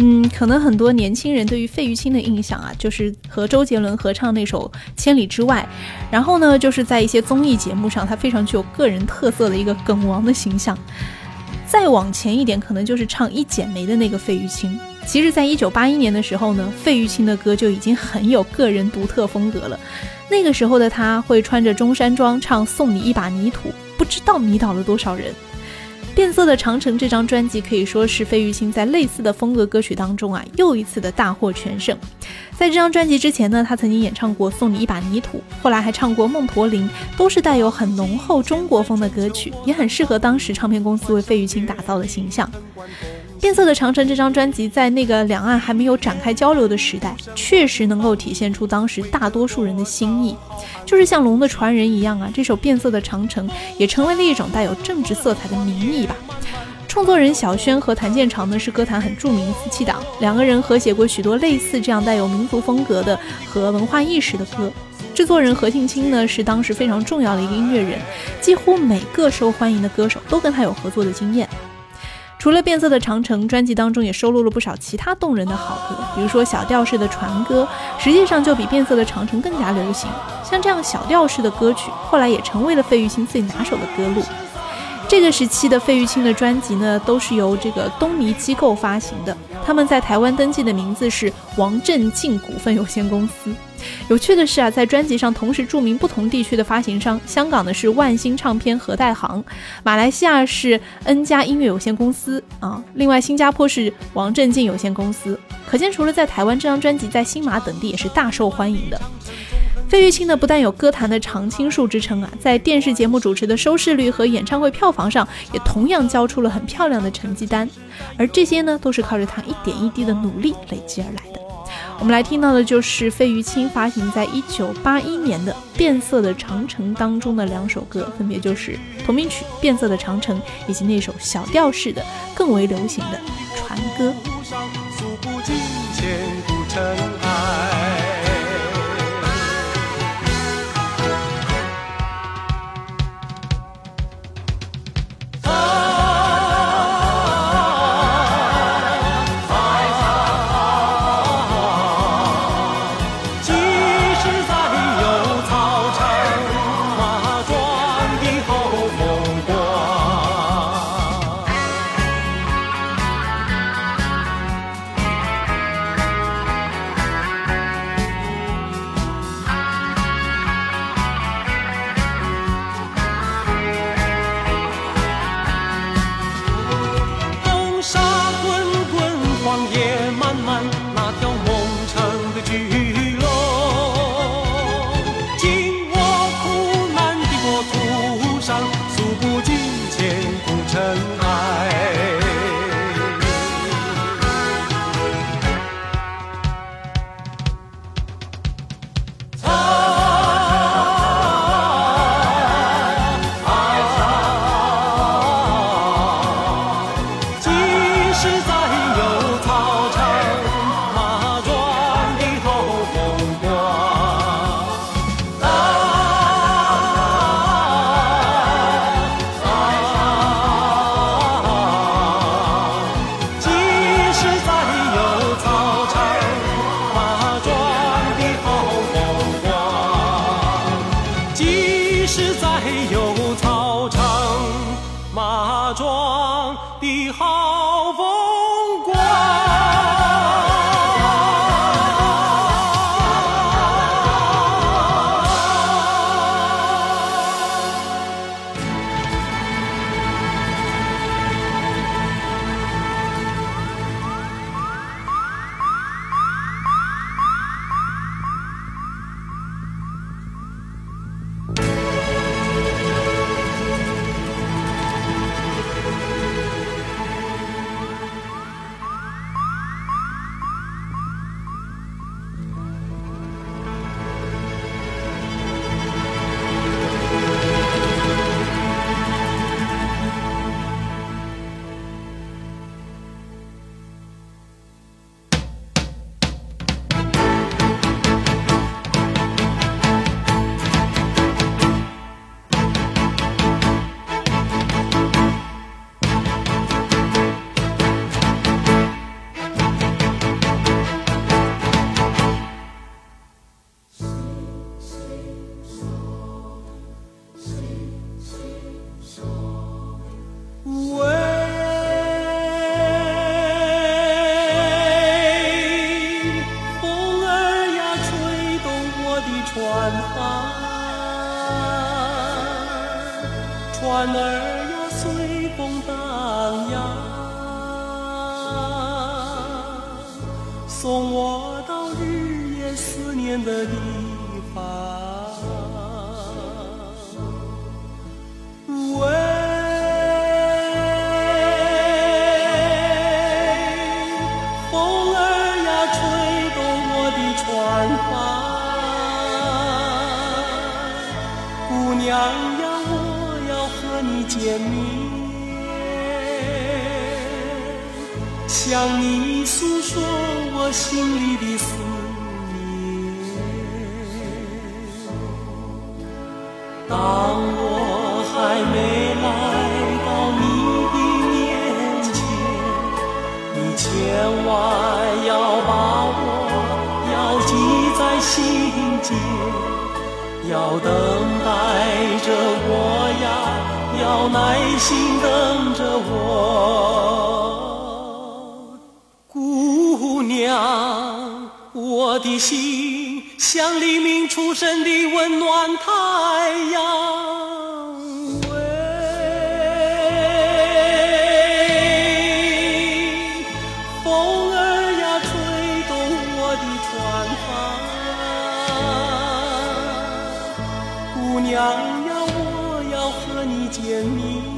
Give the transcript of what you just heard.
嗯，可能很多年轻人对于费玉清的印象啊，就是和周杰伦合唱那首《千里之外》，然后呢，就是在一些综艺节目上，他非常具有个人特色的一个梗王的形象。再往前一点，可能就是唱《一剪梅》的那个费玉清。其实，在一九八一年的时候呢，费玉清的歌就已经很有个人独特风格了。那个时候的他会穿着中山装唱《送你一把泥土》，不知道迷倒了多少人。变色的长城这张专辑可以说是费玉清在类似的风格歌曲当中啊又一次的大获全胜。在这张专辑之前呢，他曾经演唱过《送你一把泥土》，后来还唱过《梦驼铃》，都是带有很浓厚中国风的歌曲，也很适合当时唱片公司为费玉清打造的形象。变色的长城这张专辑在那个两岸还没有展开交流的时代，确实能够体现出当时大多数人的心意，就是像《龙的传人》一样啊，这首变色的长城也成为了一种带有政治色彩的民意吧。创作人小轩和谭健常呢是歌坛很著名的夫妻档，两个人合写过许多类似这样带有民族风格的和文化意识的歌。制作人何庆清呢是当时非常重要的一个音乐人，几乎每个受欢迎的歌手都跟他有合作的经验。除了变色的长城，专辑当中也收录了不少其他动人的好歌，比如说小调式的船歌，实际上就比变色的长城更加流行。像这样小调式的歌曲，后来也成为了费玉清最拿手的歌路。这个时期的费玉清的专辑呢，都是由这个东尼机构发行的，他们在台湾登记的名字是王振进股份有限公司。有趣的是啊，在专辑上同时注明不同地区的发行商，香港的是万星唱片和代行，马来西亚是恩加音乐有限公司啊，另外新加坡是王振进有限公司。可见，除了在台湾，这张专辑在新马等地也是大受欢迎的。费玉清呢，不但有歌坛的常青树之称啊，在电视节目主持的收视率和演唱会票房上，也同样交出了很漂亮的成绩单。而这些呢，都是靠着他一点一滴的努力累积而来的。我们来听到的就是费玉清发行在一九八一年的《变色的长城》当中的两首歌，分别就是同名曲《变色的长城》以及那首小调式的、更为流行的《船歌》。有操场马庄的好船帆船儿呀随风荡漾送我到日夜思念的地方喂风儿呀吹动我的船娘呀，我要和你见面，向你诉说我心里的思念。当我还没来到你的面前。你千万要把我要记在心间，要等待着我呀，要耐心等着我。姑娘，我的心像黎明初升的温暖太阳。见你